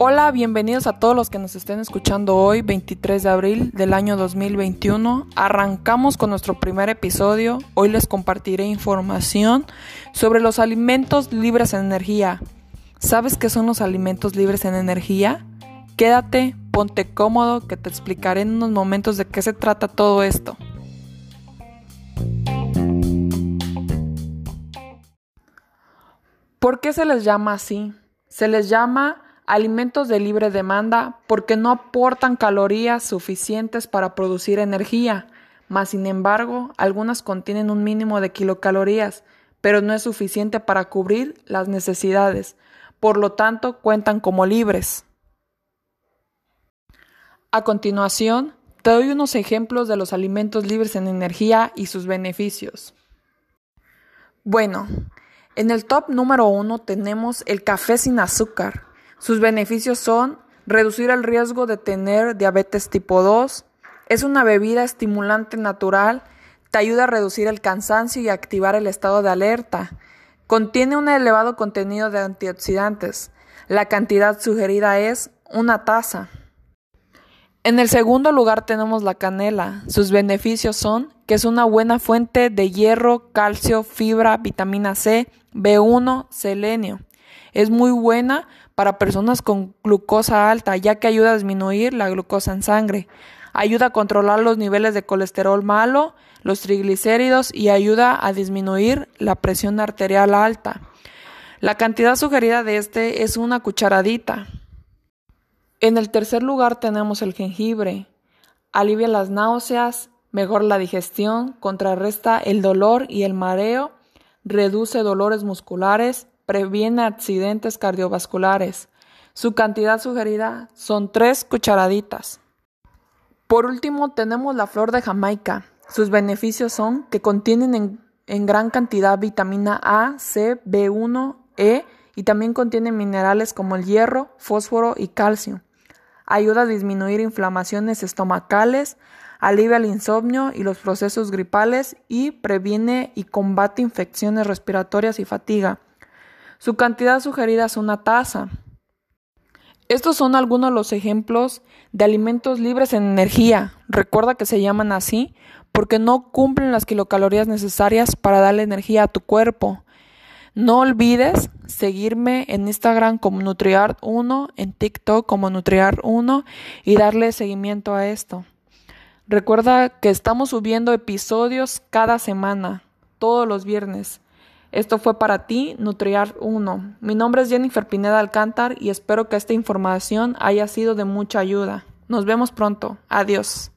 Hola, bienvenidos a todos los que nos estén escuchando hoy, 23 de abril del año 2021. Arrancamos con nuestro primer episodio. Hoy les compartiré información sobre los alimentos libres en energía. ¿Sabes qué son los alimentos libres en energía? Quédate, ponte cómodo, que te explicaré en unos momentos de qué se trata todo esto. ¿Por qué se les llama así? Se les llama alimentos de libre demanda porque no aportan calorías suficientes para producir energía, mas sin embargo algunas contienen un mínimo de kilocalorías, pero no es suficiente para cubrir las necesidades, por lo tanto cuentan como libres. A continuación, te doy unos ejemplos de los alimentos libres en energía y sus beneficios. Bueno, en el top número uno tenemos el café sin azúcar. Sus beneficios son reducir el riesgo de tener diabetes tipo 2, es una bebida estimulante natural, te ayuda a reducir el cansancio y activar el estado de alerta, contiene un elevado contenido de antioxidantes, la cantidad sugerida es una taza. En el segundo lugar tenemos la canela. Sus beneficios son que es una buena fuente de hierro, calcio, fibra, vitamina C, B1, selenio. Es muy buena para personas con glucosa alta, ya que ayuda a disminuir la glucosa en sangre. Ayuda a controlar los niveles de colesterol malo, los triglicéridos y ayuda a disminuir la presión arterial alta. La cantidad sugerida de este es una cucharadita. En el tercer lugar tenemos el jengibre. Alivia las náuseas, mejora la digestión, contrarresta el dolor y el mareo, reduce dolores musculares, previene accidentes cardiovasculares. Su cantidad sugerida son tres cucharaditas. Por último, tenemos la flor de Jamaica. Sus beneficios son que contienen en, gran cantidad vitamina A, C, B1, E y también contienen minerales como el hierro, fósforo y calcio. Ayuda a disminuir inflamaciones estomacales, alivia el insomnio y los procesos gripales y previene y combate infecciones respiratorias y fatiga. Su cantidad sugerida es una taza. Estos son algunos de los ejemplos de alimentos libres en energía. Recuerda que se llaman así porque no cumplen las kilocalorías necesarias para darle energía a tu cuerpo. No olvides seguirme en Instagram como Nutriart1, en TikTok como Nutriart1 y darle seguimiento a esto. Recuerda que estamos subiendo episodios cada semana, todos los viernes. Esto fue para ti, Nutriar 1. Mi nombre es Jennifer Pineda Alcántar y espero que esta información haya sido de mucha ayuda. Nos vemos pronto. Adiós.